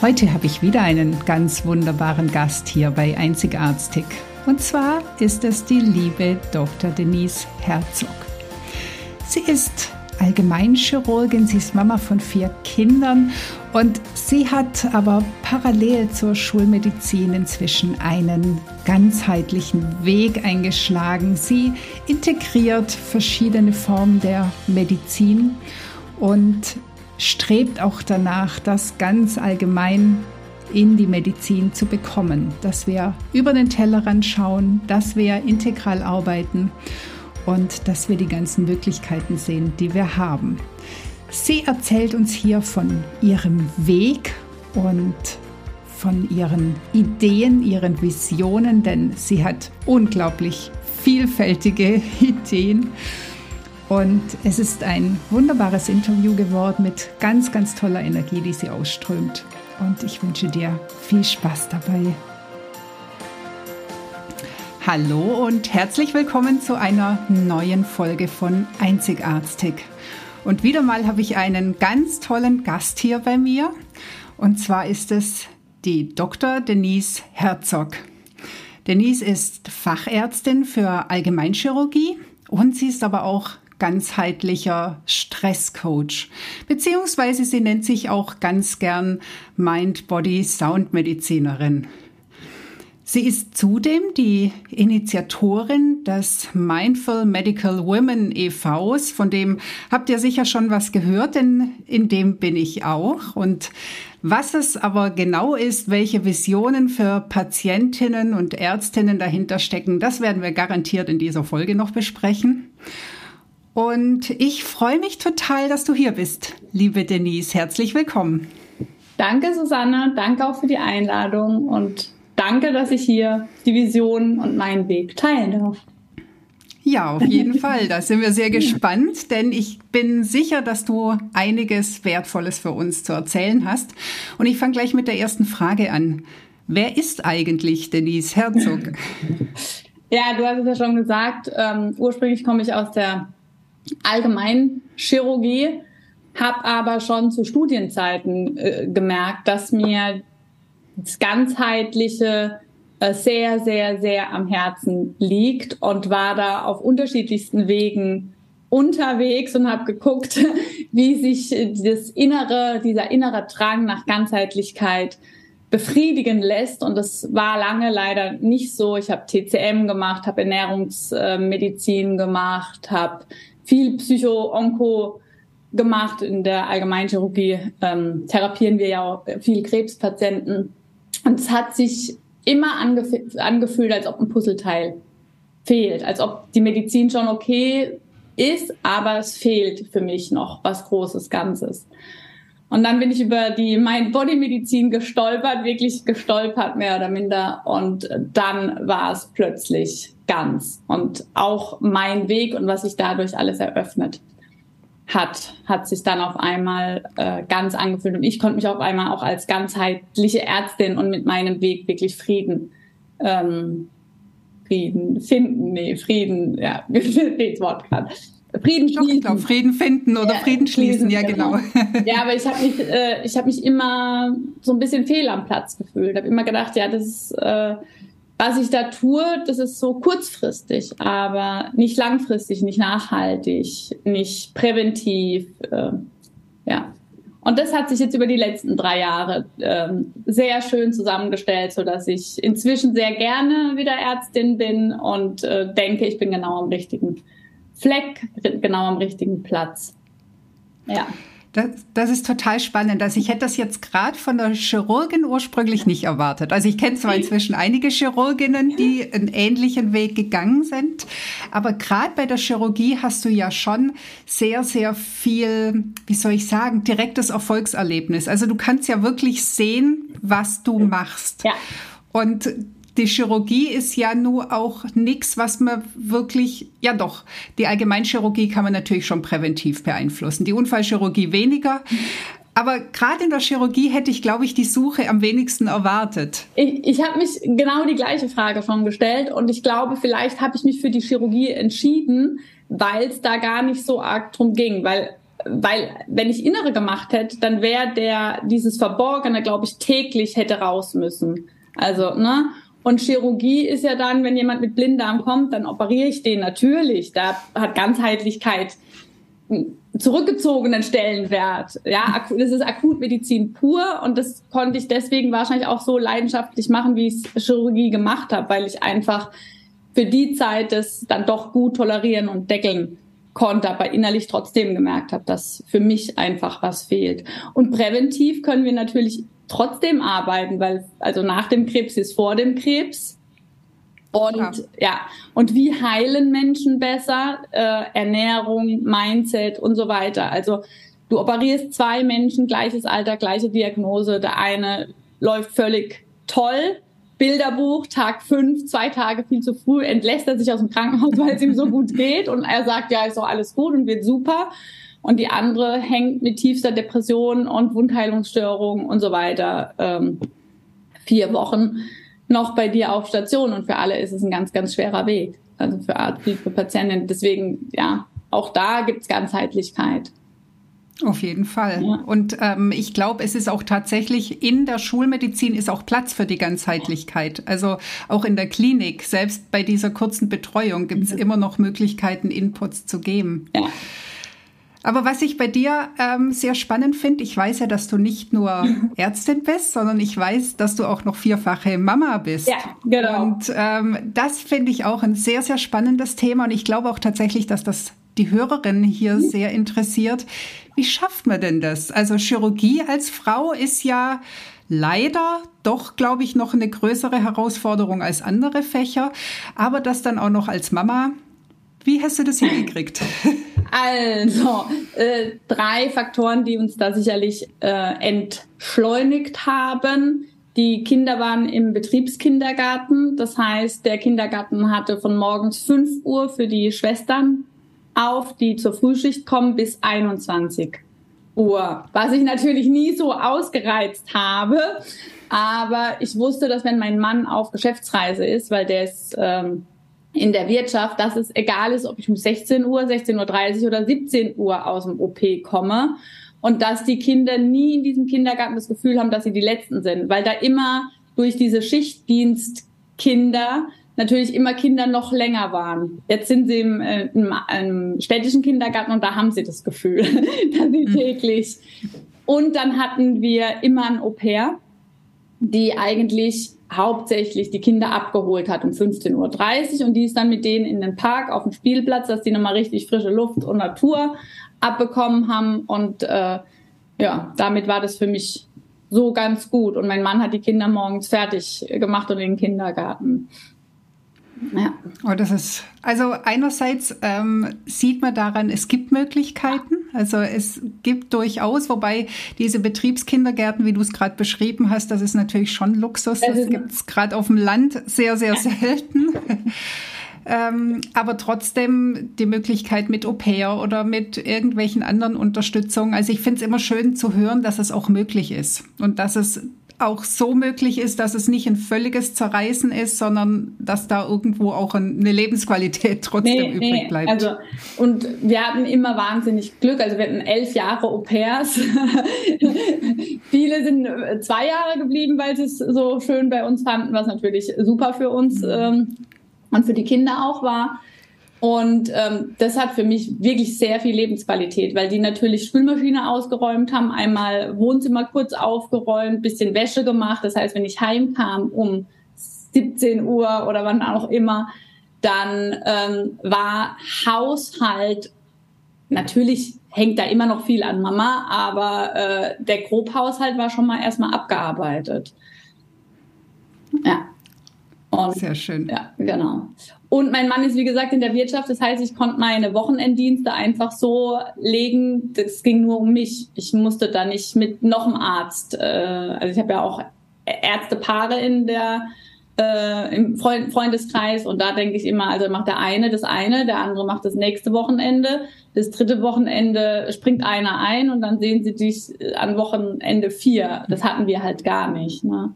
Heute habe ich wieder einen ganz wunderbaren Gast hier bei Einzigartig. Und zwar ist es die liebe Dr. Denise Herzog. Sie ist Allgemeinchirurgin, sie ist Mama von vier Kindern und sie hat aber parallel zur Schulmedizin inzwischen einen ganzheitlichen Weg eingeschlagen. Sie integriert verschiedene Formen der Medizin und strebt auch danach, das ganz allgemein in die Medizin zu bekommen, dass wir über den Tellerrand schauen, dass wir integral arbeiten und dass wir die ganzen Möglichkeiten sehen, die wir haben. Sie erzählt uns hier von ihrem Weg und von ihren Ideen, ihren Visionen, denn sie hat unglaublich vielfältige Ideen und es ist ein wunderbares Interview geworden mit ganz, ganz toller Energie, die sie ausströmt. Und ich wünsche dir viel Spaß dabei. Hallo und herzlich willkommen zu einer neuen Folge von Einzigartig. Und wieder mal habe ich einen ganz tollen Gast hier bei mir. Und zwar ist es die Dr. Denise Herzog. Denise ist Fachärztin für Allgemeinchirurgie und sie ist aber auch ganzheitlicher Stresscoach. Beziehungsweise sie nennt sich auch ganz gern Mind-Body-Sound-Medizinerin. Sie ist zudem die Initiatorin des Mindful Medical Women EVs, von dem habt ihr sicher schon was gehört, denn in dem bin ich auch. Und was es aber genau ist, welche Visionen für Patientinnen und Ärztinnen dahinter stecken, das werden wir garantiert in dieser Folge noch besprechen. Und ich freue mich total, dass du hier bist, liebe Denise. Herzlich willkommen. Danke, Susanne. Danke auch für die Einladung und danke, dass ich hier die Vision und meinen Weg teilen darf. Ja, auf jeden Fall. Da sind wir sehr gespannt, denn ich bin sicher, dass du einiges Wertvolles für uns zu erzählen hast. Und ich fange gleich mit der ersten Frage an. Wer ist eigentlich Denise Herzog? Ja, du hast es ja schon gesagt. Ähm, ursprünglich komme ich aus der Allgemeinchirurgie, habe aber schon zu Studienzeiten äh, gemerkt, dass mir das ganzheitliche äh, sehr, sehr, sehr am Herzen liegt und war da auf unterschiedlichsten Wegen unterwegs und habe geguckt, wie sich das innere, dieser innere Drang nach Ganzheitlichkeit befriedigen lässt. Und das war lange leider nicht so. Ich habe TCM gemacht, habe Ernährungsmedizin gemacht, habe viel Psycho-Onko gemacht. In der Allgemeinchirurgie ähm, therapieren wir ja auch viel Krebspatienten. Und es hat sich immer angef angefühlt, als ob ein Puzzleteil fehlt, als ob die Medizin schon okay ist, aber es fehlt für mich noch was Großes Ganzes. Und dann bin ich über die Mind-Body-Medizin gestolpert, wirklich gestolpert, mehr oder minder. Und dann war es plötzlich ganz. Und auch mein Weg und was sich dadurch alles eröffnet hat, hat sich dann auf einmal äh, ganz angefühlt. Und ich konnte mich auf einmal auch als ganzheitliche Ärztin und mit meinem Weg wirklich Frieden, ähm, Frieden finden, nee, Frieden, ja, mir fehlt das Wort gerade. Frieden schließen. Doch, Frieden finden oder ja, Frieden schließen, ja genau. genau. Ja, aber ich habe mich, äh, ich habe mich immer so ein bisschen fehl am Platz gefühlt. Habe immer gedacht, ja, das ist, äh, was ich da tue, das ist so kurzfristig, aber nicht langfristig, nicht nachhaltig, nicht präventiv. Äh, ja. Und das hat sich jetzt über die letzten drei Jahre ähm, sehr schön zusammengestellt, so dass ich inzwischen sehr gerne wieder Ärztin bin und äh, denke, ich bin genau am richtigen Fleck, genau am richtigen Platz. Ja. Das, das, ist total spannend. Also ich hätte das jetzt gerade von der Chirurgin ursprünglich nicht erwartet. Also ich kenne zwar inzwischen einige Chirurginnen, die einen ähnlichen Weg gegangen sind, aber gerade bei der Chirurgie hast du ja schon sehr, sehr viel, wie soll ich sagen, direktes Erfolgserlebnis. Also du kannst ja wirklich sehen, was du machst. Ja. Und die Chirurgie ist ja nur auch nichts, was man wirklich, ja doch, die Allgemeinchirurgie kann man natürlich schon präventiv beeinflussen, die Unfallchirurgie weniger. Aber gerade in der Chirurgie hätte ich, glaube ich, die Suche am wenigsten erwartet. Ich, ich habe mich genau die gleiche Frage schon gestellt und ich glaube, vielleicht habe ich mich für die Chirurgie entschieden, weil es da gar nicht so arg drum ging, weil weil wenn ich Innere gemacht hätte, dann wäre der dieses Verborgene, glaube ich, täglich hätte raus müssen. Also ne und Chirurgie ist ja dann, wenn jemand mit Blinddarm kommt, dann operiere ich den natürlich. Da hat Ganzheitlichkeit zurückgezogenen Stellenwert. Ja, das ist Akutmedizin pur und das konnte ich deswegen wahrscheinlich auch so leidenschaftlich machen, wie ich es Chirurgie gemacht habe, weil ich einfach für die Zeit das dann doch gut tolerieren und deckeln konnte, aber innerlich trotzdem gemerkt habe, dass für mich einfach was fehlt. Und präventiv können wir natürlich trotzdem arbeiten, weil also nach dem Krebs ist vor dem Krebs. Und ja, ja. und wie heilen Menschen besser? Äh, Ernährung, Mindset und so weiter. Also du operierst zwei Menschen, gleiches Alter, gleiche Diagnose. Der eine läuft völlig toll, Bilderbuch, Tag fünf, zwei Tage viel zu früh, entlässt er sich aus dem Krankenhaus, weil es ihm so gut geht und er sagt, ja, ist doch alles gut und wird super und die andere hängt mit tiefster Depression und Wundheilungsstörung und so weiter ähm, vier Wochen noch bei dir auf Station und für alle ist es ein ganz, ganz schwerer Weg. Also für Arzt wie für Patienten. Deswegen, ja, auch da gibt es Ganzheitlichkeit. Auf jeden Fall. Ja. Und ähm, ich glaube, es ist auch tatsächlich in der Schulmedizin ist auch Platz für die Ganzheitlichkeit. Also auch in der Klinik, selbst bei dieser kurzen Betreuung gibt es mhm. immer noch Möglichkeiten, Inputs zu geben. Ja. Aber was ich bei dir ähm, sehr spannend finde, ich weiß ja, dass du nicht nur Ärztin bist, sondern ich weiß, dass du auch noch vierfache Mama bist. Ja, genau. Und ähm, das finde ich auch ein sehr, sehr spannendes Thema. Und ich glaube auch tatsächlich, dass das die Hörerinnen hier mhm. sehr interessiert. Wie schafft man denn das? Also Chirurgie als Frau ist ja leider doch, glaube ich, noch eine größere Herausforderung als andere Fächer. Aber das dann auch noch als Mama, wie hast du das hingekriegt? Also, äh, drei Faktoren, die uns da sicherlich äh, entschleunigt haben. Die Kinder waren im Betriebskindergarten. Das heißt, der Kindergarten hatte von morgens 5 Uhr für die Schwestern auf, die zur Frühschicht kommen, bis 21 Uhr. Was ich natürlich nie so ausgereizt habe. Aber ich wusste, dass wenn mein Mann auf Geschäftsreise ist, weil der ist ähm, in der Wirtschaft, dass es egal ist, ob ich um 16 Uhr, 16.30 Uhr oder 17 Uhr aus dem OP komme und dass die Kinder nie in diesem Kindergarten das Gefühl haben, dass sie die Letzten sind, weil da immer durch diese Schichtdienstkinder natürlich immer Kinder noch länger waren. Jetzt sind sie im, äh, im, im städtischen Kindergarten und da haben sie das Gefühl, dass sie mhm. täglich. Und dann hatten wir immer ein Au-pair, die eigentlich hauptsächlich die Kinder abgeholt hat um 15.30 Uhr und die ist dann mit denen in den Park auf dem Spielplatz, dass die nochmal richtig frische Luft und Natur abbekommen haben. Und äh, ja, damit war das für mich so ganz gut. Und mein Mann hat die Kinder morgens fertig gemacht und in den Kindergarten. Ja. Oh, das ist, also einerseits ähm, sieht man daran, es gibt Möglichkeiten. Also es gibt durchaus, wobei diese Betriebskindergärten, wie du es gerade beschrieben hast, das ist natürlich schon Luxus. Das gibt es gerade auf dem Land sehr, sehr selten. ähm, aber trotzdem die Möglichkeit mit Au pair oder mit irgendwelchen anderen Unterstützungen. Also ich finde es immer schön zu hören, dass es auch möglich ist und dass es auch so möglich ist, dass es nicht ein völliges Zerreißen ist, sondern dass da irgendwo auch eine Lebensqualität trotzdem nee, übrig nee. bleibt. Also, und wir hatten immer wahnsinnig Glück. Also wir hatten elf Jahre Au pairs. Viele sind äh, zwei Jahre geblieben, weil sie es so schön bei uns fanden, was natürlich super für uns mhm. ähm, und für die Kinder auch war. Und ähm, das hat für mich wirklich sehr viel Lebensqualität, weil die natürlich Spülmaschine ausgeräumt haben, einmal Wohnzimmer kurz aufgeräumt, bisschen Wäsche gemacht. Das heißt, wenn ich heimkam um 17 Uhr oder wann auch immer, dann ähm, war Haushalt natürlich hängt da immer noch viel an Mama, aber äh, der Grobhaushalt war schon mal erstmal abgearbeitet. Ja. Und, Sehr schön. Ja, genau. Und mein Mann ist, wie gesagt, in der Wirtschaft. Das heißt, ich konnte meine Wochenenddienste einfach so legen. Das ging nur um mich. Ich musste da nicht mit noch einem Arzt. Äh, also ich habe ja auch Ärztepaare in der äh, im Freund Freundeskreis und da denke ich immer, also macht der eine das eine, der andere macht das nächste Wochenende, das dritte Wochenende springt einer ein und dann sehen sie dich an Wochenende vier. Das hatten wir halt gar nicht, ne?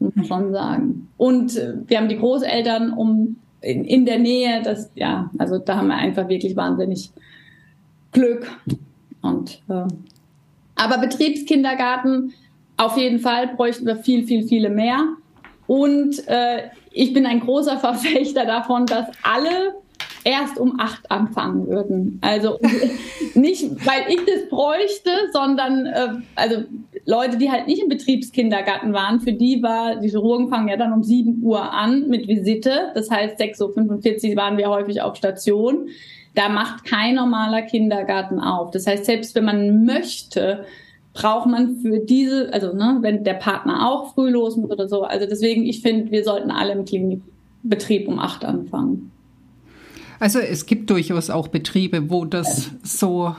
muss man schon sagen. Und äh, wir haben die Großeltern um in, in der Nähe, das ja, also da haben wir einfach wirklich wahnsinnig Glück und äh, aber Betriebskindergarten auf jeden Fall bräuchten wir viel, viel, viele mehr. Und äh, ich bin ein großer Verfechter davon, dass alle erst um acht anfangen würden. Also nicht, weil ich das bräuchte, sondern äh, also Leute, die halt nicht im Betriebskindergarten waren, für die war, die Chirurgen fangen ja dann um sieben Uhr an mit Visite. Das heißt, 6.45 Uhr waren wir häufig auf Station. Da macht kein normaler Kindergarten auf. Das heißt, selbst wenn man möchte, braucht man für diese, also ne, wenn der Partner auch früh los muss oder so. Also deswegen, ich finde, wir sollten alle im Klinikbetrieb um acht anfangen. Also es gibt durchaus auch Betriebe, wo das so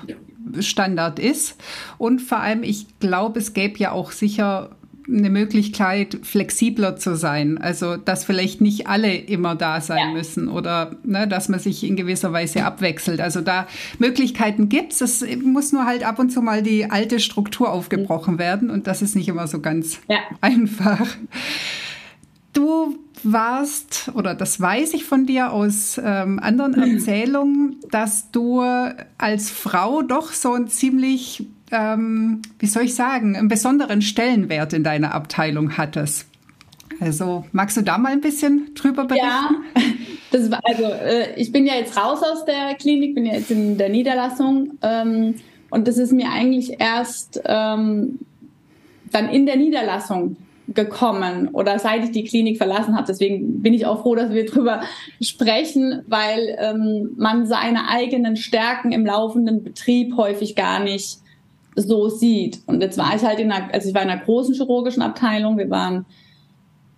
Standard ist. Und vor allem, ich glaube, es gäbe ja auch sicher eine Möglichkeit, flexibler zu sein. Also, dass vielleicht nicht alle immer da sein ja. müssen oder ne, dass man sich in gewisser Weise abwechselt. Also da Möglichkeiten gibt es. Es muss nur halt ab und zu mal die alte Struktur aufgebrochen werden und das ist nicht immer so ganz ja. einfach. Du warst, oder das weiß ich von dir aus ähm, anderen Erzählungen, dass du als Frau doch so ein ziemlich ähm, wie soll ich sagen, einen besonderen Stellenwert in deiner Abteilung hattest. Also magst du da mal ein bisschen drüber berichten? Ja, das war, also äh, ich bin ja jetzt raus aus der Klinik, bin ja jetzt in der Niederlassung ähm, und das ist mir eigentlich erst ähm, dann in der Niederlassung gekommen oder seit ich die Klinik verlassen habe. Deswegen bin ich auch froh, dass wir drüber sprechen, weil ähm, man seine eigenen Stärken im laufenden Betrieb häufig gar nicht so sieht. Und jetzt war ich halt in einer, also ich war in einer großen chirurgischen Abteilung. Wir waren,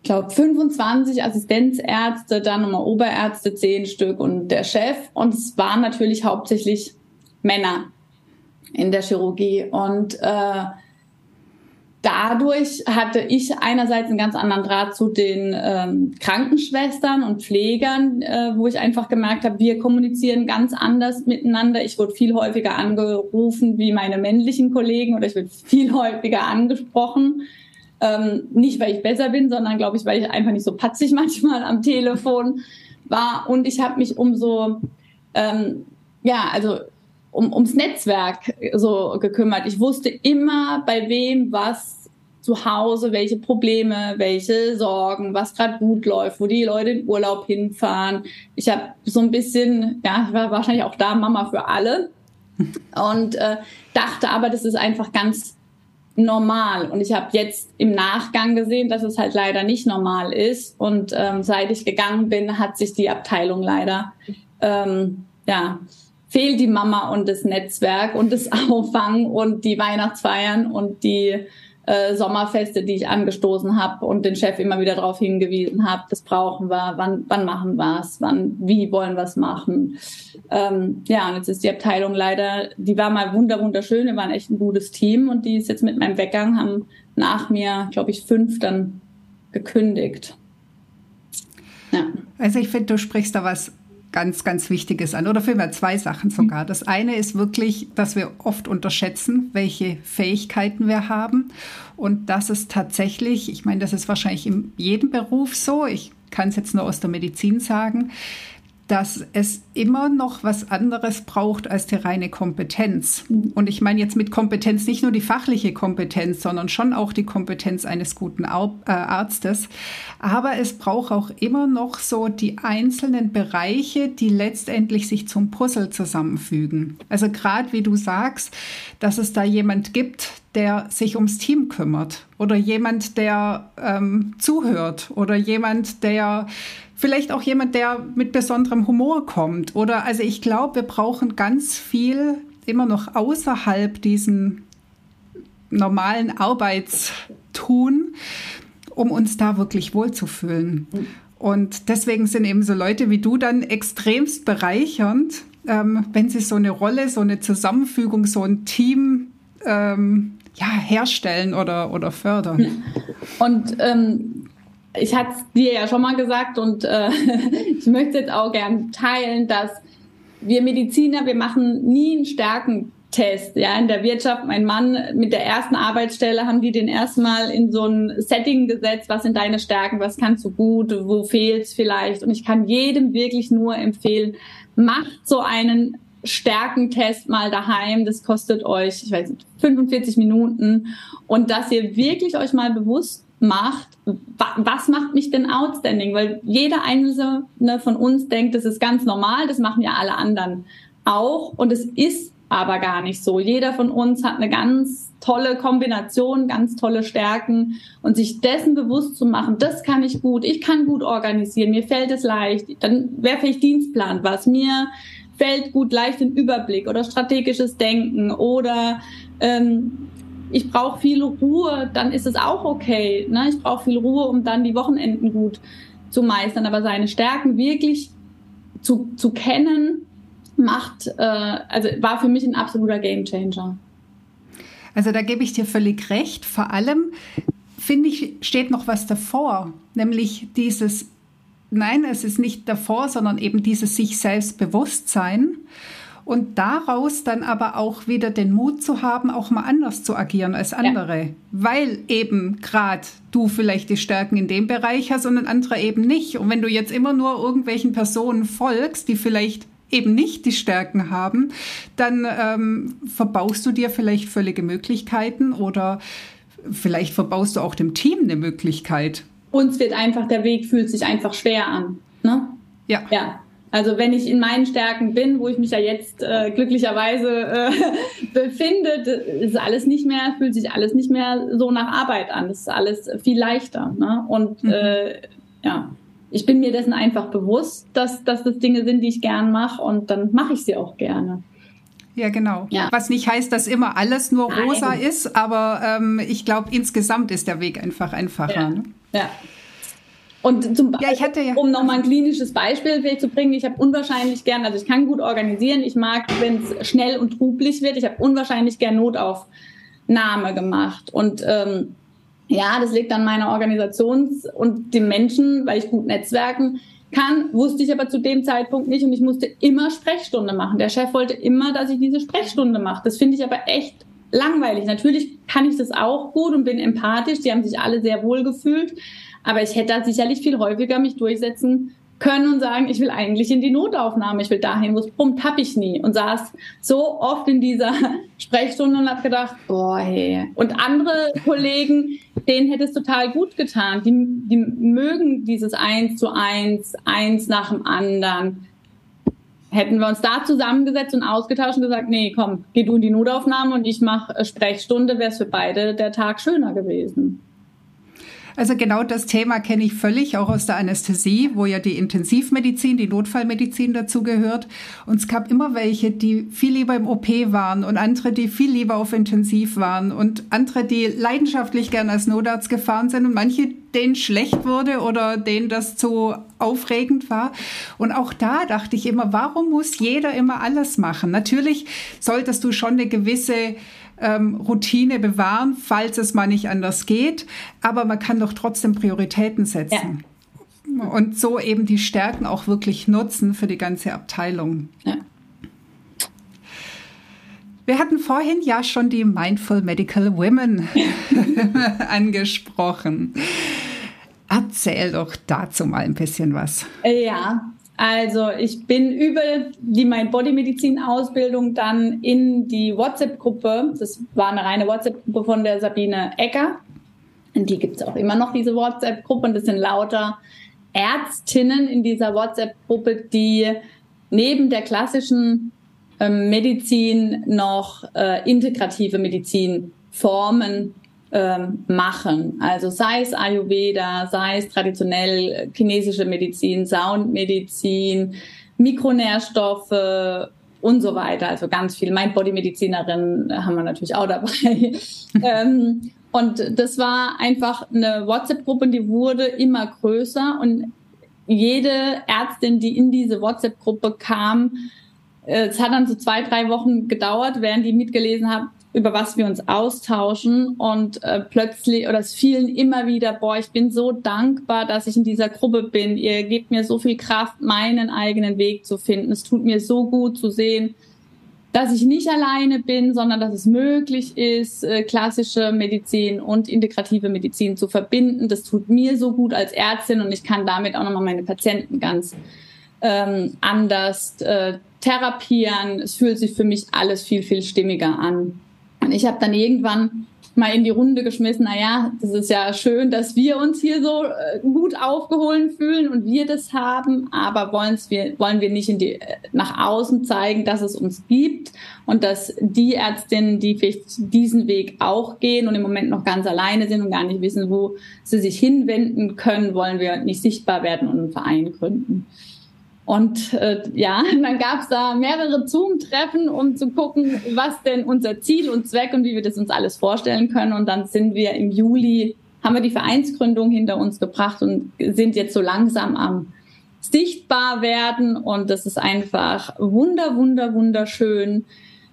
ich glaube, 25 Assistenzärzte, dann nochmal Oberärzte, zehn Stück und der Chef. Und es waren natürlich hauptsächlich Männer in der Chirurgie. Und äh, dadurch hatte ich einerseits einen ganz anderen Draht zu den ähm, Krankenschwestern und Pflegern, äh, wo ich einfach gemerkt habe, wir kommunizieren ganz anders miteinander. Ich wurde viel häufiger angerufen wie meine männlichen Kollegen oder ich wurde viel häufiger angesprochen. Ähm, nicht, weil ich besser bin, sondern glaube ich, weil ich einfach nicht so patzig manchmal am Telefon war. Und ich habe mich um so, ähm, ja, also um, ums Netzwerk so gekümmert. Ich wusste immer, bei wem was zu Hause, welche Probleme, welche Sorgen, was gerade gut läuft, wo die Leute in Urlaub hinfahren. Ich habe so ein bisschen, ja, ich war wahrscheinlich auch da Mama für alle und äh, dachte aber, das ist einfach ganz normal. Und ich habe jetzt im Nachgang gesehen, dass es halt leider nicht normal ist. Und ähm, seit ich gegangen bin, hat sich die Abteilung leider, ähm, ja, fehlt die Mama und das Netzwerk und das Auffangen und die Weihnachtsfeiern und die äh, Sommerfeste, die ich angestoßen habe und den Chef immer wieder darauf hingewiesen habe, das brauchen wir, wann, wann machen wir es, wann, wie wollen wir es machen. Ähm, ja, und jetzt ist die Abteilung leider, die war mal wunder wunderschön, wir waren echt ein gutes Team und die ist jetzt mit meinem Weggang, haben nach mir, glaube ich, fünf dann gekündigt. Ja. Also ich finde, du sprichst da was ganz, ganz Wichtiges an. Oder vielmehr zwei Sachen sogar. Das eine ist wirklich, dass wir oft unterschätzen, welche Fähigkeiten wir haben. Und das ist tatsächlich, ich meine, das ist wahrscheinlich in jedem Beruf so. Ich kann es jetzt nur aus der Medizin sagen dass es immer noch was anderes braucht als die reine Kompetenz. Und ich meine jetzt mit Kompetenz nicht nur die fachliche Kompetenz, sondern schon auch die Kompetenz eines guten äh, Arztes. Aber es braucht auch immer noch so die einzelnen Bereiche, die letztendlich sich zum Puzzle zusammenfügen. Also gerade wie du sagst, dass es da jemand gibt, der sich ums Team kümmert oder jemand, der ähm, zuhört oder jemand, der vielleicht auch jemand, der mit besonderem Humor kommt oder also ich glaube, wir brauchen ganz viel immer noch außerhalb diesen normalen Arbeitstun, um uns da wirklich wohlzufühlen. Und deswegen sind eben so Leute wie du dann extremst bereichernd, ähm, wenn sie so eine Rolle, so eine Zusammenfügung, so ein Team ähm, ja, herstellen oder, oder fördern. Und ähm, ich hatte es dir ja schon mal gesagt und äh, ich möchte jetzt auch gern teilen, dass wir Mediziner, wir machen nie einen Stärkentest. Ja, in der Wirtschaft, mein Mann mit der ersten Arbeitsstelle haben die den erstmal in so ein Setting gesetzt. Was sind deine Stärken? Was kannst du gut? Wo fehlt's vielleicht? Und ich kann jedem wirklich nur empfehlen, macht so einen Stärkentest mal daheim. Das kostet euch, ich weiß nicht, 45 Minuten. Und dass ihr wirklich euch mal bewusst macht, was macht mich denn outstanding? Weil jeder einzelne von uns denkt, das ist ganz normal, das machen ja alle anderen auch. Und es ist aber gar nicht so. Jeder von uns hat eine ganz tolle Kombination, ganz tolle Stärken und sich dessen bewusst zu machen, das kann ich gut, ich kann gut organisieren, mir fällt es leicht, dann werfe ich Dienstplan was, mir fällt gut leicht den Überblick oder strategisches Denken oder ähm, ich brauche viel Ruhe, dann ist es auch okay. Ne? Ich brauche viel Ruhe, um dann die Wochenenden gut zu meistern. Aber seine Stärken wirklich zu, zu kennen, macht, äh, also war für mich ein absoluter Gamechanger. Also da gebe ich dir völlig recht. Vor allem finde ich, steht noch was davor, nämlich dieses Nein, es ist nicht davor, sondern eben dieses sich selbst Bewusstsein und daraus dann aber auch wieder den Mut zu haben, auch mal anders zu agieren als andere, ja. weil eben gerade du vielleicht die Stärken in dem Bereich hast und ein anderer eben nicht. Und wenn du jetzt immer nur irgendwelchen Personen folgst, die vielleicht eben nicht die Stärken haben, dann ähm, verbaust du dir vielleicht völlige Möglichkeiten oder vielleicht verbaust du auch dem Team eine Möglichkeit uns wird einfach, der Weg fühlt sich einfach schwer an. Ne? Ja. Ja. Also wenn ich in meinen Stärken bin, wo ich mich ja jetzt äh, glücklicherweise äh, befinde, ist alles nicht mehr, fühlt sich alles nicht mehr so nach Arbeit an. Das ist alles viel leichter. Ne? Und mhm. äh, ja, ich bin mir dessen einfach bewusst, dass, dass das Dinge sind, die ich gern mache und dann mache ich sie auch gerne. Ja, genau. Ja. Was nicht heißt, dass immer alles nur rosa Nein. ist, aber ähm, ich glaube, insgesamt ist der Weg einfach einfacher. Ja. Ne? Ja. Und zum Beispiel, ja, ich hatte ja, um nochmal ein klinisches Beispiel zu bringen, ich habe unwahrscheinlich gern, also ich kann gut organisieren, ich mag, wenn es schnell und trublich wird, ich habe unwahrscheinlich gern Notaufnahme gemacht. Und ähm, ja, das liegt an meiner Organisation und den Menschen, weil ich gut netzwerken kann, wusste ich aber zu dem Zeitpunkt nicht und ich musste immer Sprechstunde machen. Der Chef wollte immer, dass ich diese Sprechstunde mache. Das finde ich aber echt langweilig. Natürlich kann ich das auch gut und bin empathisch. Die haben sich alle sehr wohl gefühlt. Aber ich hätte da sicherlich viel häufiger mich durchsetzen können und sagen, ich will eigentlich in die Notaufnahme, ich will dahin, wo es brummt, hab ich nie. Und saß so oft in dieser Sprechstunde und hab gedacht, boah, hey. Und andere Kollegen, denen hätte es total gut getan. Die, die mögen dieses Eins zu eins, eins nach dem anderen hätten wir uns da zusammengesetzt und ausgetauscht und gesagt, nee, komm, geh du in die Notaufnahme und ich mache Sprechstunde, wäre es für beide der Tag schöner gewesen. Also genau das Thema kenne ich völlig, auch aus der Anästhesie, wo ja die Intensivmedizin, die Notfallmedizin dazu gehört. Und es gab immer welche, die viel lieber im OP waren und andere, die viel lieber auf Intensiv waren und andere, die leidenschaftlich gern als Notarzt gefahren sind und manche, denen schlecht wurde oder denen das zu aufregend war. Und auch da dachte ich immer, warum muss jeder immer alles machen? Natürlich solltest du schon eine gewisse ähm, Routine bewahren, falls es mal nicht anders geht. Aber man kann doch trotzdem Prioritäten setzen. Ja. Und so eben die Stärken auch wirklich nutzen für die ganze Abteilung. Ja. Wir hatten vorhin ja schon die Mindful Medical Women angesprochen. Erzähl doch dazu mal ein bisschen was. Ja, also ich bin über die Mind Body Medizin Ausbildung dann in die WhatsApp-Gruppe, das war eine reine WhatsApp-Gruppe von der Sabine Ecker. Und die gibt es auch immer noch, diese WhatsApp-Gruppe. Und das sind lauter Ärztinnen in dieser WhatsApp-Gruppe, die neben der klassischen ähm, Medizin noch äh, integrative Medizinformen ähm, machen. Also sei es Ayurveda, sei es traditionell chinesische Medizin, Soundmedizin, Mikronährstoffe und so weiter. Also ganz viel. Mind-Body-Medizinerin haben wir natürlich auch dabei. ähm, und das war einfach eine WhatsApp-Gruppe, die wurde immer größer und jede Ärztin, die in diese WhatsApp-Gruppe kam, äh, es hat dann so zwei, drei Wochen gedauert, während die mitgelesen haben, über was wir uns austauschen und äh, plötzlich oder es fielen immer wieder, boah, ich bin so dankbar, dass ich in dieser Gruppe bin. Ihr gebt mir so viel Kraft, meinen eigenen Weg zu finden. Es tut mir so gut zu sehen, dass ich nicht alleine bin, sondern dass es möglich ist, äh, klassische Medizin und integrative Medizin zu verbinden. Das tut mir so gut als Ärztin und ich kann damit auch nochmal meine Patienten ganz ähm, anders äh, therapieren. Es fühlt sich für mich alles viel, viel stimmiger an. Und ich habe dann irgendwann mal in die Runde geschmissen, naja, das ist ja schön, dass wir uns hier so äh, gut aufgeholt fühlen und wir das haben, aber wir, wollen wir nicht in die, äh, nach außen zeigen, dass es uns gibt und dass die Ärztinnen, die vielleicht diesen Weg auch gehen und im Moment noch ganz alleine sind und gar nicht wissen, wo sie sich hinwenden können, wollen wir nicht sichtbar werden und einen Verein gründen. Und äh, ja, dann gab es da mehrere Zoom-Treffen, um zu gucken, was denn unser Ziel und Zweck und wie wir das uns alles vorstellen können. Und dann sind wir im Juli, haben wir die Vereinsgründung hinter uns gebracht und sind jetzt so langsam am sichtbar werden. Und das ist einfach wunder, wunder, wunderschön,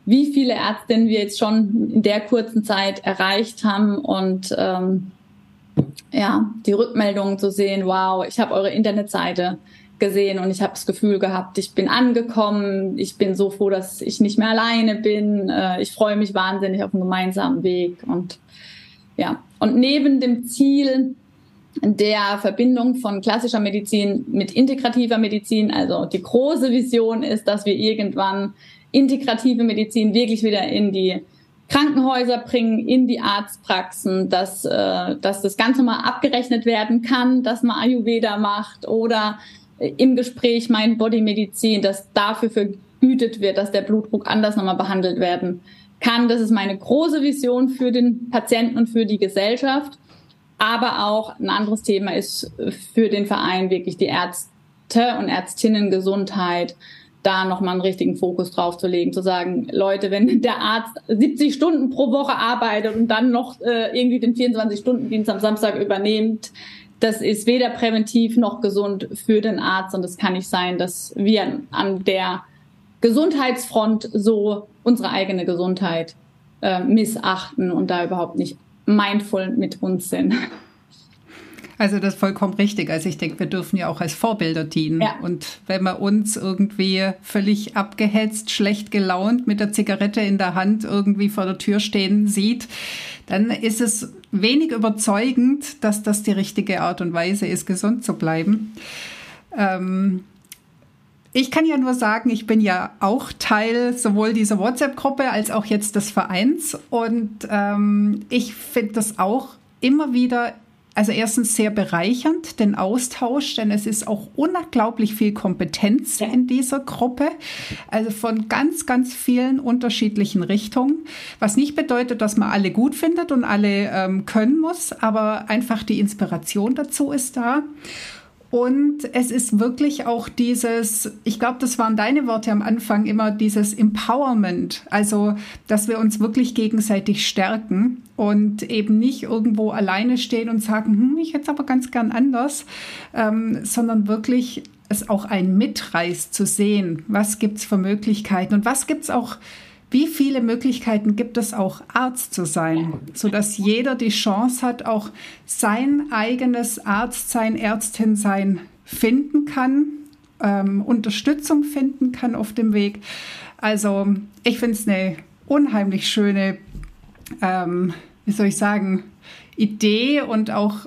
wie viele Ärztinnen wir jetzt schon in der kurzen Zeit erreicht haben. Und ähm, ja, die Rückmeldungen zu sehen, wow, ich habe eure Internetseite gesehen und ich habe das Gefühl gehabt, ich bin angekommen, ich bin so froh, dass ich nicht mehr alleine bin, äh, ich freue mich wahnsinnig auf einen gemeinsamen Weg und ja, und neben dem Ziel der Verbindung von klassischer Medizin mit integrativer Medizin, also die große Vision ist, dass wir irgendwann integrative Medizin wirklich wieder in die Krankenhäuser bringen, in die Arztpraxen, dass, äh, dass das Ganze mal abgerechnet werden kann, dass man Ayurveda macht oder im Gespräch mein Bodymedizin, dass dafür vergütet wird, dass der Blutdruck anders nochmal behandelt werden kann. Das ist meine große Vision für den Patienten und für die Gesellschaft. Aber auch ein anderes Thema ist für den Verein wirklich die Ärzte und Ärztinnen Gesundheit, da nochmal einen richtigen Fokus drauf zu legen, zu sagen, Leute, wenn der Arzt 70 Stunden pro Woche arbeitet und dann noch äh, irgendwie den 24-Stunden-Dienst am Samstag übernimmt, das ist weder präventiv noch gesund für den Arzt und es kann nicht sein, dass wir an der Gesundheitsfront so unsere eigene Gesundheit äh, missachten und da überhaupt nicht mindful mit uns sind. Also das ist vollkommen richtig. Also ich denke, wir dürfen ja auch als Vorbilder dienen. Ja. Und wenn man uns irgendwie völlig abgehetzt, schlecht gelaunt mit der Zigarette in der Hand irgendwie vor der Tür stehen sieht, dann ist es wenig überzeugend, dass das die richtige Art und Weise ist, gesund zu bleiben. Ähm, ich kann ja nur sagen, ich bin ja auch Teil sowohl dieser WhatsApp-Gruppe als auch jetzt des Vereins. Und ähm, ich finde das auch immer wieder also erstens sehr bereichernd, den Austausch, denn es ist auch unglaublich viel Kompetenz ja. in dieser Gruppe, also von ganz, ganz vielen unterschiedlichen Richtungen, was nicht bedeutet, dass man alle gut findet und alle ähm, können muss, aber einfach die Inspiration dazu ist da. Und es ist wirklich auch dieses, ich glaube, das waren deine Worte am Anfang immer, dieses Empowerment. Also, dass wir uns wirklich gegenseitig stärken und eben nicht irgendwo alleine stehen und sagen, hm, ich hätte es aber ganz gern anders, ähm, sondern wirklich es auch ein mitreißt zu sehen, was gibt es für Möglichkeiten und was gibt es auch wie viele Möglichkeiten gibt es auch, Arzt zu sein, sodass jeder die Chance hat, auch sein eigenes Arzt, sein Ärztin sein finden kann, ähm, Unterstützung finden kann auf dem Weg. Also ich finde es eine unheimlich schöne, ähm, wie soll ich sagen, Idee und auch,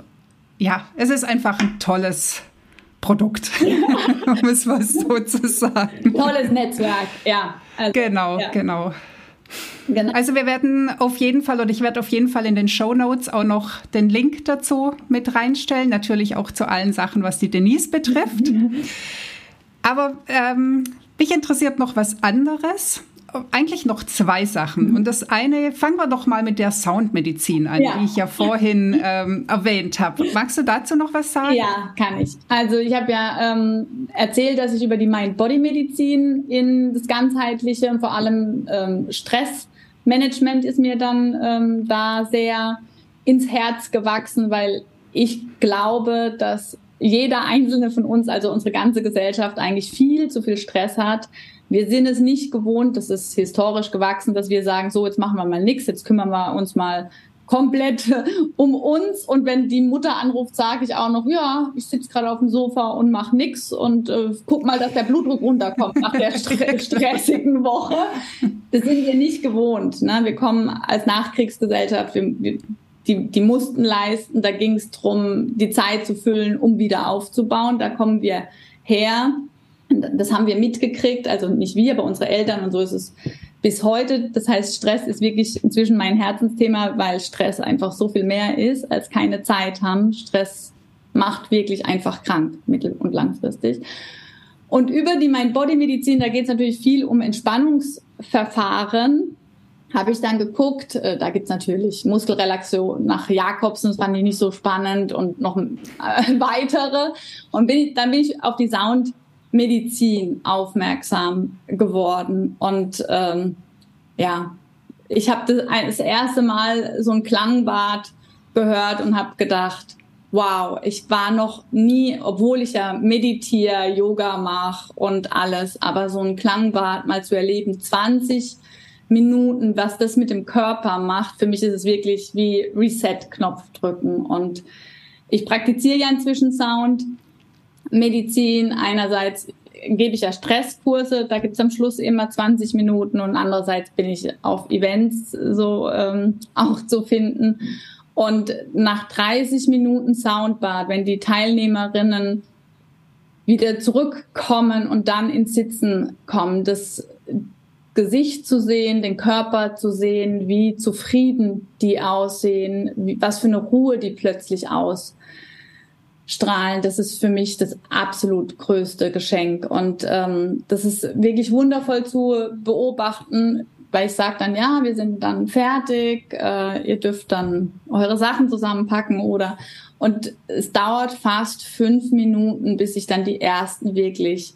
ja, es ist einfach ein tolles Produkt, um es mal so zu sagen. Tolles Netzwerk, ja. Also, genau, ja. genau. Genau. Also wir werden auf jeden Fall oder ich werde auf jeden Fall in den Show Notes auch noch den Link dazu mit reinstellen, natürlich auch zu allen Sachen, was die Denise betrifft. Aber ähm, mich interessiert noch was anderes eigentlich noch zwei Sachen. Und das eine, fangen wir doch mal mit der Soundmedizin an, ja. die ich ja vorhin ähm, erwähnt habe. Magst du dazu noch was sagen? Ja, kann ich. Also ich habe ja ähm, erzählt, dass ich über die Mind-Body-Medizin in das ganzheitliche und vor allem ähm, Stressmanagement ist mir dann ähm, da sehr ins Herz gewachsen, weil ich glaube, dass jeder einzelne von uns, also unsere ganze Gesellschaft, eigentlich viel zu viel Stress hat. Wir sind es nicht gewohnt, das ist historisch gewachsen, dass wir sagen, so, jetzt machen wir mal nichts, jetzt kümmern wir uns mal komplett um uns. Und wenn die Mutter anruft, sage ich auch noch, ja, ich sitze gerade auf dem Sofa und mache nichts und äh, guck mal, dass der Blutdruck runterkommt nach der stressigen Woche. Das sind wir nicht gewohnt. Ne? Wir kommen als Nachkriegsgesellschaft, wir, wir die, die mussten leisten. Da ging es darum, die Zeit zu füllen, um wieder aufzubauen. Da kommen wir her. Das haben wir mitgekriegt, also nicht wir, aber unsere Eltern und so ist es bis heute. Das heißt, Stress ist wirklich inzwischen mein Herzensthema, weil Stress einfach so viel mehr ist, als keine Zeit haben. Stress macht wirklich einfach krank, mittel- und langfristig. Und über die Mind-Body-Medizin, da geht es natürlich viel um Entspannungsverfahren, habe ich dann geguckt, äh, da gibt's natürlich Muskelrelaxation nach Jakobsen, das fand ich nicht so spannend und noch äh, weitere. Und bin, dann bin ich auf die Soundmedizin aufmerksam geworden. Und ähm, ja, ich habe das, das erste Mal so ein Klangbad gehört und habe gedacht, wow, ich war noch nie, obwohl ich ja meditiere, Yoga mache und alles, aber so ein Klangbad mal zu erleben, 20 Minuten, was das mit dem Körper macht. Für mich ist es wirklich wie Reset-Knopf drücken. Und ich praktiziere ja inzwischen Sound, Medizin. Einerseits gebe ich ja Stresskurse, da gibt's am Schluss immer 20 Minuten und andererseits bin ich auf Events so ähm, auch zu finden. Und nach 30 Minuten Soundbad, wenn die Teilnehmerinnen wieder zurückkommen und dann ins Sitzen kommen, das Gesicht zu sehen, den Körper zu sehen, wie zufrieden die aussehen, wie, was für eine Ruhe die plötzlich ausstrahlen. Das ist für mich das absolut größte Geschenk. Und ähm, das ist wirklich wundervoll zu beobachten, weil ich sage dann, ja, wir sind dann fertig, äh, ihr dürft dann eure Sachen zusammenpacken oder und es dauert fast fünf Minuten, bis ich dann die ersten wirklich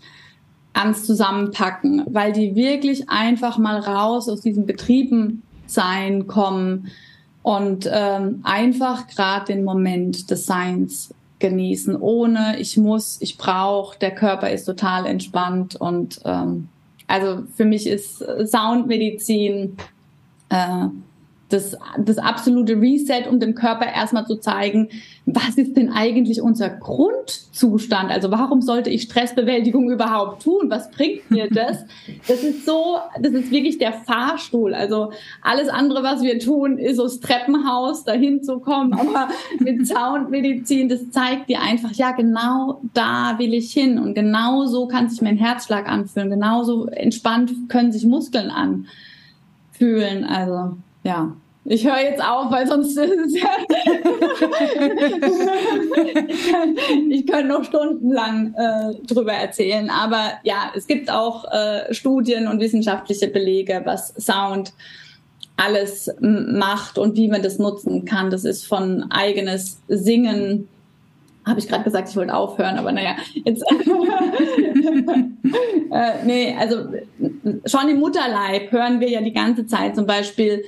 ans Zusammenpacken, weil die wirklich einfach mal raus aus diesen Betrieben sein kommen und ähm, einfach gerade den Moment des Seins genießen, ohne ich muss, ich brauche, der Körper ist total entspannt und ähm, also für mich ist Soundmedizin äh, das, das absolute Reset, um dem Körper erstmal zu zeigen, was ist denn eigentlich unser Grundzustand? Also warum sollte ich Stressbewältigung überhaupt tun? Was bringt mir das? Das ist so, das ist wirklich der Fahrstuhl. Also alles andere, was wir tun, ist so das Treppenhaus, dahin zu kommen. Aber mit Soundmedizin, das zeigt dir einfach, ja, genau da will ich hin. Und genau so kann sich mein Herzschlag anfühlen. Genauso entspannt können sich Muskeln anfühlen. Also ja, ich höre jetzt auf, weil sonst ist es ja. ich, kann, ich könnte noch stundenlang äh, drüber erzählen. Aber ja, es gibt auch äh, Studien und wissenschaftliche Belege, was Sound alles macht und wie man das nutzen kann. Das ist von eigenes Singen. Habe ich gerade gesagt, ich wollte aufhören, aber naja, jetzt. äh, nee, also schon im Mutterleib hören wir ja die ganze Zeit zum Beispiel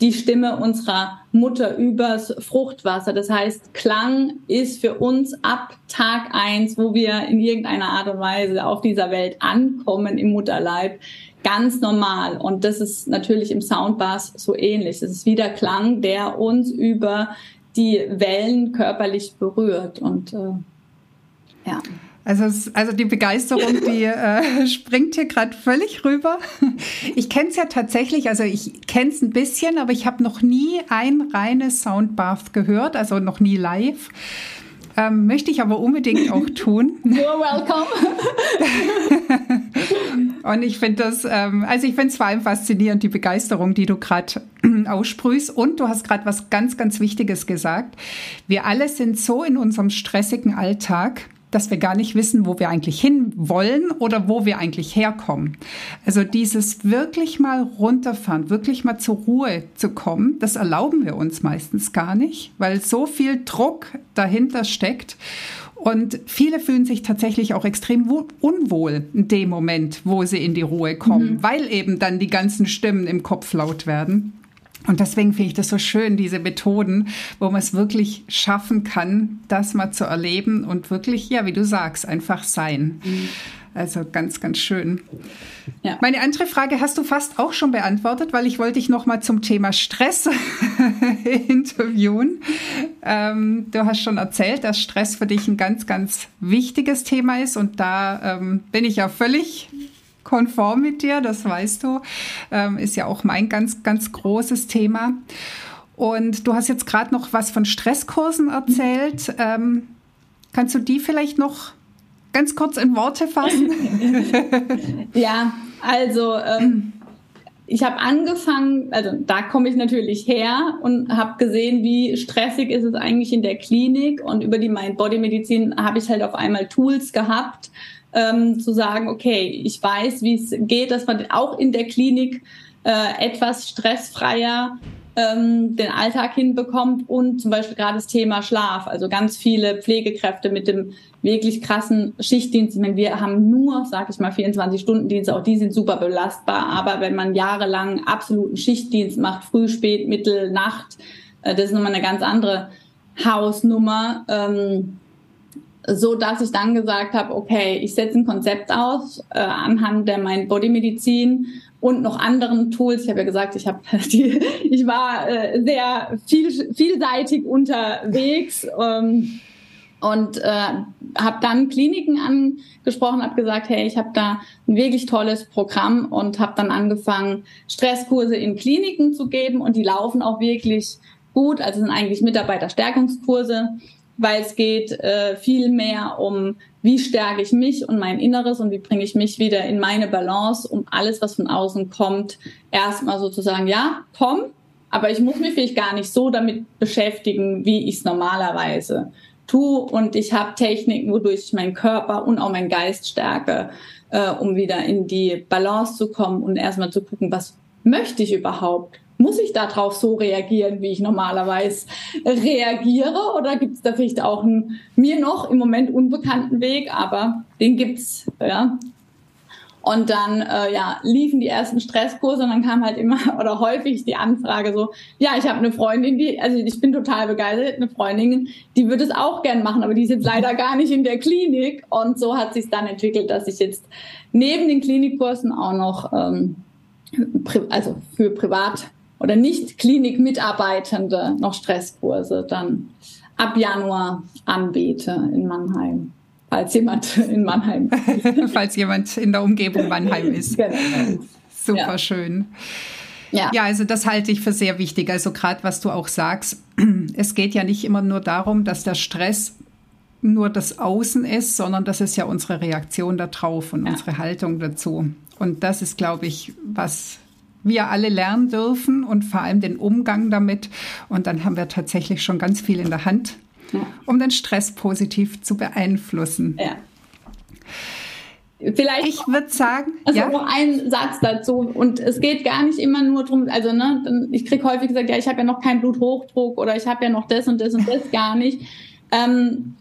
die Stimme unserer Mutter übers Fruchtwasser. Das heißt, Klang ist für uns ab Tag eins, wo wir in irgendeiner Art und Weise auf dieser Welt ankommen im Mutterleib, ganz normal. Und das ist natürlich im Soundbass so ähnlich. Es ist wieder Klang, der uns über die Wellen körperlich berührt. Und äh, ja. Also, also die Begeisterung, die äh, springt hier gerade völlig rüber. Ich kenne es ja tatsächlich, also ich kenne es ein bisschen, aber ich habe noch nie ein reines Soundbath gehört, also noch nie live. Ähm, möchte ich aber unbedingt auch tun. You're welcome. Und ich finde das, ähm, also ich finde es vor allem faszinierend, die Begeisterung, die du gerade aussprühst. Und du hast gerade was ganz, ganz Wichtiges gesagt. Wir alle sind so in unserem stressigen Alltag, dass wir gar nicht wissen, wo wir eigentlich hin wollen oder wo wir eigentlich herkommen. Also dieses wirklich mal runterfahren, wirklich mal zur Ruhe zu kommen, das erlauben wir uns meistens gar nicht, weil so viel Druck dahinter steckt. Und viele fühlen sich tatsächlich auch extrem unwohl in dem Moment, wo sie in die Ruhe kommen, mhm. weil eben dann die ganzen Stimmen im Kopf laut werden. Und deswegen finde ich das so schön, diese Methoden, wo man es wirklich schaffen kann, das mal zu erleben und wirklich, ja, wie du sagst, einfach sein. Mhm. Also ganz, ganz schön. Ja. Meine andere Frage hast du fast auch schon beantwortet, weil ich wollte dich noch mal zum Thema Stress interviewen. Ähm, du hast schon erzählt, dass Stress für dich ein ganz, ganz wichtiges Thema ist und da ähm, bin ich ja völlig konform mit dir, das weißt du. Ähm, ist ja auch mein ganz, ganz großes Thema. Und du hast jetzt gerade noch was von Stresskursen erzählt. Ähm, kannst du die vielleicht noch ganz kurz in Worte fassen? ja, also ähm, ich habe angefangen, also da komme ich natürlich her und habe gesehen, wie stressig ist es eigentlich in der Klinik und über die Mind-Body-Medizin habe ich halt auf einmal Tools gehabt, ähm, zu sagen, okay, ich weiß, wie es geht, dass man auch in der Klinik äh, etwas stressfreier ähm, den Alltag hinbekommt und zum Beispiel gerade das Thema Schlaf. Also ganz viele Pflegekräfte mit dem wirklich krassen Schichtdienst. Ich meine, wir haben nur, sag ich mal, 24-Stunden-Dienste, auch die sind super belastbar. Aber wenn man jahrelang absoluten Schichtdienst macht, früh, spät, mittel, Nacht, äh, das ist nochmal eine ganz andere Hausnummer. Ähm, so dass ich dann gesagt habe, okay, ich setze ein Konzept aus äh, anhand der Mind Body Medizin und noch anderen Tools. Ich habe ja gesagt, ich habe ich war äh, sehr viel, vielseitig unterwegs ähm, und äh, habe dann Kliniken angesprochen, habe gesagt, hey, ich habe da ein wirklich tolles Programm und habe dann angefangen, Stresskurse in Kliniken zu geben und die laufen auch wirklich gut. Also sind eigentlich Mitarbeiterstärkungskurse weil es geht äh, viel mehr um, wie stärke ich mich und mein Inneres und wie bringe ich mich wieder in meine Balance, um alles, was von außen kommt, erstmal sozusagen, ja, komm, aber ich muss mich vielleicht gar nicht so damit beschäftigen, wie ich es normalerweise tue. Und ich habe Techniken, wodurch ich meinen Körper und auch meinen Geist stärke, äh, um wieder in die Balance zu kommen und erstmal zu gucken, was möchte ich überhaupt? Muss ich darauf so reagieren, wie ich normalerweise reagiere? Oder gibt es da vielleicht auch einen mir noch im Moment unbekannten Weg, aber den gibt's, ja. Und dann äh, ja, liefen die ersten Stresskurse und dann kam halt immer oder häufig die Anfrage so, ja, ich habe eine Freundin, die, also ich bin total begeistert, eine Freundin, die würde es auch gern machen, aber die ist jetzt leider gar nicht in der Klinik. Und so hat sich dann entwickelt, dass ich jetzt neben den Klinikkursen auch noch ähm, also für privat oder nicht Klinikmitarbeitende noch Stresskurse dann ab Januar anbiete in Mannheim. Falls jemand in Mannheim. falls jemand in der Umgebung Mannheim ist. Genau. Super ja. schön. Ja. ja, also das halte ich für sehr wichtig. Also gerade was du auch sagst, es geht ja nicht immer nur darum, dass der Stress nur das Außen ist, sondern das ist ja unsere Reaktion darauf und ja. unsere Haltung dazu. Und das ist, glaube ich, was wir alle lernen dürfen und vor allem den Umgang damit. Und dann haben wir tatsächlich schon ganz viel in der Hand, ja. um den Stress positiv zu beeinflussen. Ja. Vielleicht ich würde sagen, also ja? noch ein Satz dazu und es geht gar nicht immer nur darum, also ne, ich kriege häufig gesagt, ja, ich habe ja noch keinen Bluthochdruck oder ich habe ja noch das und das und das gar nicht. Ähm,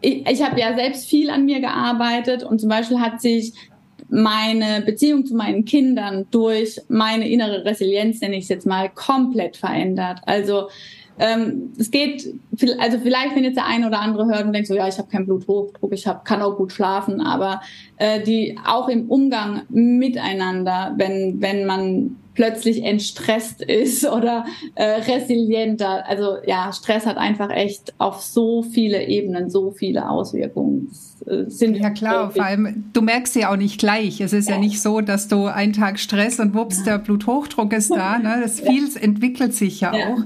ich, ich habe ja selbst viel an mir gearbeitet und zum Beispiel hat sich meine Beziehung zu meinen Kindern durch meine innere Resilienz, nenne ich es jetzt mal, komplett verändert. Also ähm, es geht, also vielleicht, wenn jetzt der eine oder andere hört und denkt so, ja, ich habe keinen Bluthochdruck, ich hab, kann auch gut schlafen, aber äh, die auch im Umgang miteinander, wenn wenn man plötzlich entstresst ist oder äh, resilienter. Also ja, Stress hat einfach echt auf so viele Ebenen so viele Auswirkungen. Äh, sind ja klar, vor allem du merkst ja auch nicht gleich. Es ist ja, ja nicht so, dass du einen Tag Stress und wups, der Bluthochdruck ist da. Ne? Das ja. viel entwickelt sich ja, ja, auch.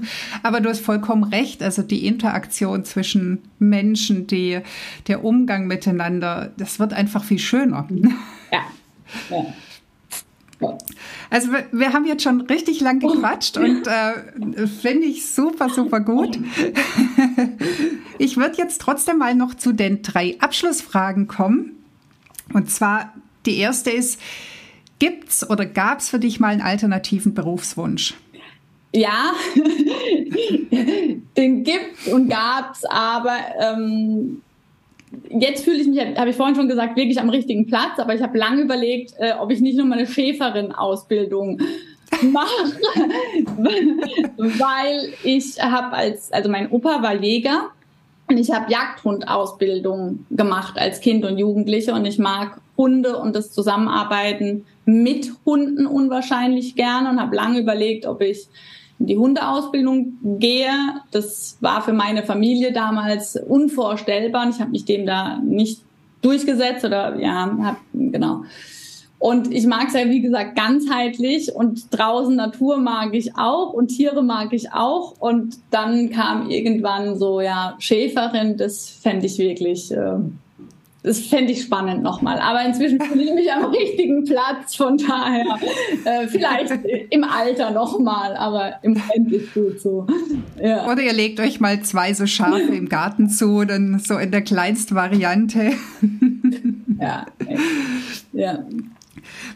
Aber du hast vollkommen recht. Also die Interaktion zwischen Menschen, die, der Umgang miteinander, das wird einfach viel schöner. Ja. ja. Also wir, wir, haben jetzt schon richtig lang gequatscht und äh, finde ich super, super gut. ich würde jetzt trotzdem mal noch zu den drei Abschlussfragen kommen. Und zwar die erste ist, gibt's oder gab's für dich mal einen alternativen Berufswunsch? Ja, den gibt und gab's, aber ähm, jetzt fühle ich mich, habe ich vorhin schon gesagt, wirklich am richtigen Platz, aber ich habe lange überlegt, äh, ob ich nicht nur meine Schäferin-Ausbildung mache, weil ich habe als, also mein Opa war Jäger und ich habe Jagdhund-Ausbildung gemacht als Kind und Jugendliche und ich mag Hunde und das Zusammenarbeiten mit Hunden unwahrscheinlich gerne und habe lange überlegt, ob ich in die Hundeausbildung gehe. Das war für meine Familie damals unvorstellbar und ich habe mich dem da nicht durchgesetzt oder ja, hab, genau. Und ich mag es ja, wie gesagt, ganzheitlich und draußen Natur mag ich auch und Tiere mag ich auch. Und dann kam irgendwann so, ja, Schäferin, das fände ich wirklich äh, das fände ich spannend nochmal. Aber inzwischen fühle ich mich am richtigen Platz, von daher äh, vielleicht im Alter nochmal, aber im Moment ist gut so. Ja. Oder ihr legt euch mal zwei so Schafe im Garten zu, dann so in der Kleinstvariante. ja, ja.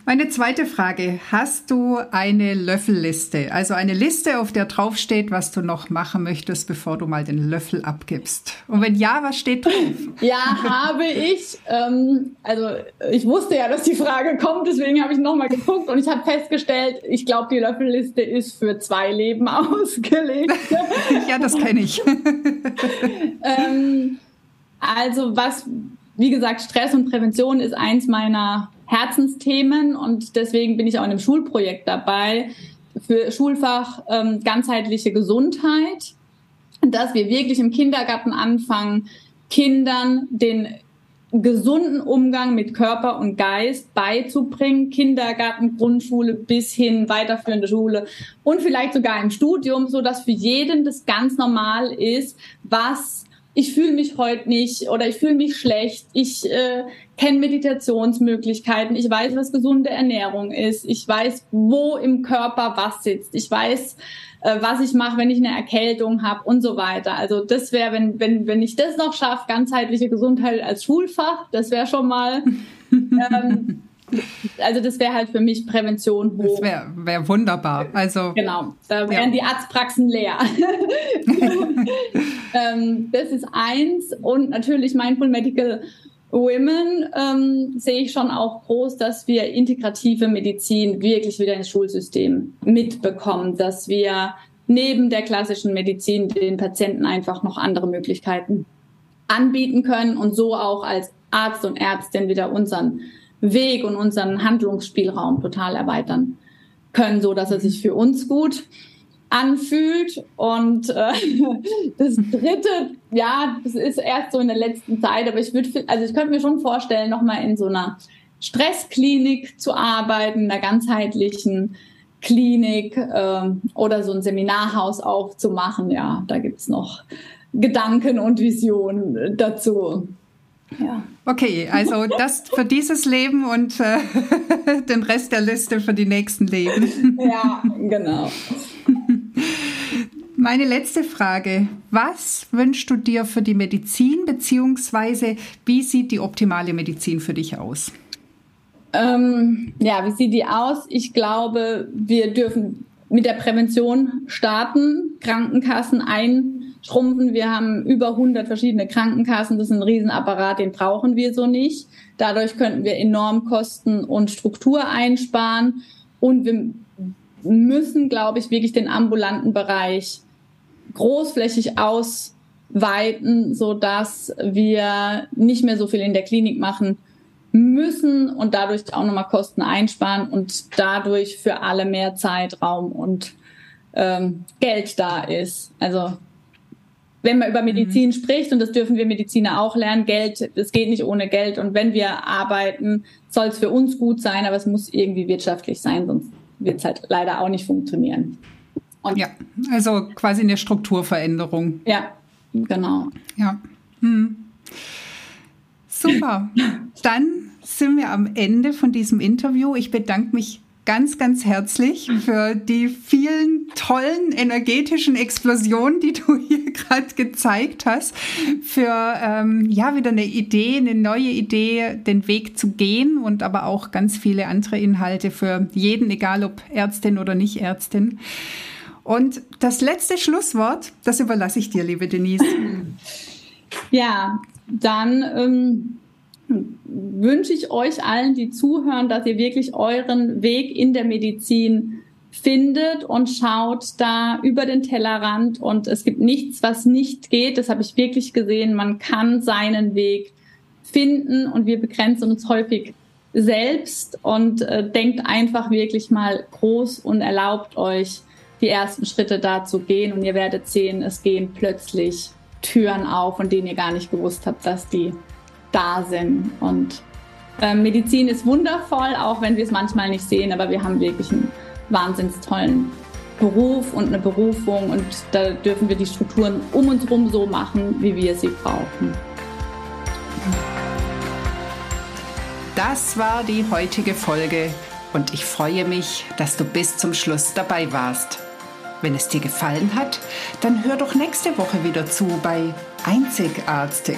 Meine zweite Frage. Hast du eine Löffelliste? Also eine Liste, auf der draufsteht, was du noch machen möchtest, bevor du mal den Löffel abgibst? Und wenn ja, was steht drauf? Ja, habe ich. Ähm, also ich wusste ja, dass die Frage kommt, deswegen habe ich nochmal geguckt und ich habe festgestellt, ich glaube, die Löffelliste ist für zwei Leben ausgelegt. ja, das kenne ich. ähm, also was, wie gesagt, Stress und Prävention ist eins meiner Herzensthemen und deswegen bin ich auch in einem Schulprojekt dabei für Schulfach ähm, ganzheitliche Gesundheit, dass wir wirklich im Kindergarten anfangen, Kindern den gesunden Umgang mit Körper und Geist beizubringen, Kindergarten, Grundschule bis hin weiterführende Schule und vielleicht sogar im Studium, so dass für jeden das ganz normal ist, was ich fühle mich heute nicht oder ich fühle mich schlecht, ich äh, kenne Meditationsmöglichkeiten, ich weiß, was gesunde Ernährung ist, ich weiß, wo im Körper was sitzt, ich weiß, äh, was ich mache, wenn ich eine Erkältung habe und so weiter. Also das wäre, wenn, wenn, wenn ich das noch schaffe, ganzheitliche Gesundheit als Schulfach, das wäre schon mal ähm, also das wäre halt für mich Prävention hoch. Das wäre wär wunderbar. Also genau, da wären ja. die Arztpraxen leer. ähm, das ist eins und natürlich Mindful Medical Women ähm, sehe ich schon auch groß, dass wir integrative Medizin wirklich wieder ins Schulsystem mitbekommen, dass wir neben der klassischen Medizin den Patienten einfach noch andere Möglichkeiten anbieten können und so auch als Arzt und Ärztin wieder unseren Weg und unseren Handlungsspielraum total erweitern können, so dass er sich für uns gut anfühlt. Und äh, das Dritte, ja, das ist erst so in der letzten Zeit, aber ich würde, also ich könnte mir schon vorstellen, nochmal in so einer Stressklinik zu arbeiten, in einer ganzheitlichen Klinik äh, oder so ein Seminarhaus aufzumachen. Ja, da gibt's noch Gedanken und Visionen dazu. Ja. Okay, also das für dieses Leben und äh, den Rest der Liste für die nächsten Leben. Ja, genau. Meine letzte Frage. Was wünschst du dir für die Medizin, beziehungsweise wie sieht die optimale Medizin für dich aus? Ähm, ja, wie sieht die aus? Ich glaube, wir dürfen mit der Prävention starten, Krankenkassen einschrumpfen. Wir haben über 100 verschiedene Krankenkassen. Das ist ein Riesenapparat, den brauchen wir so nicht. Dadurch könnten wir enorm Kosten und Struktur einsparen. Und wir müssen, glaube ich, wirklich den ambulanten Bereich großflächig ausweiten, so dass wir nicht mehr so viel in der Klinik machen müssen und dadurch auch nochmal Kosten einsparen und dadurch für alle mehr Zeit, Raum und ähm, Geld da ist. Also wenn man über Medizin mhm. spricht, und das dürfen wir Mediziner auch lernen, Geld, es geht nicht ohne Geld. Und wenn wir arbeiten, soll es für uns gut sein, aber es muss irgendwie wirtschaftlich sein, sonst wird es halt leider auch nicht funktionieren. Und ja, also quasi eine Strukturveränderung. Ja, genau. Ja. Hm. Super. Dann sind wir am Ende von diesem Interview. Ich bedanke mich ganz, ganz herzlich für die vielen tollen energetischen Explosionen, die du hier gerade gezeigt hast, für ähm, ja wieder eine Idee, eine neue Idee, den Weg zu gehen und aber auch ganz viele andere Inhalte für jeden, egal ob Ärztin oder nicht Ärztin. Und das letzte Schlusswort, das überlasse ich dir, liebe Denise. Ja, dann ähm, wünsche ich euch allen, die zuhören, dass ihr wirklich euren Weg in der Medizin findet und schaut da über den Tellerrand und es gibt nichts, was nicht geht. Das habe ich wirklich gesehen. Man kann seinen Weg finden und wir begrenzen uns häufig selbst und äh, denkt einfach wirklich mal groß und erlaubt euch die ersten Schritte da zu gehen und ihr werdet sehen, es gehen plötzlich Türen auf, von denen ihr gar nicht gewusst habt, dass die da sind. Und äh, Medizin ist wundervoll, auch wenn wir es manchmal nicht sehen, aber wir haben wirklich einen wahnsinnig tollen Beruf und eine Berufung und da dürfen wir die Strukturen um uns herum so machen, wie wir sie brauchen. Das war die heutige Folge und ich freue mich, dass du bis zum Schluss dabei warst. Wenn es dir gefallen hat, dann hör doch nächste Woche wieder zu bei Einzigartig.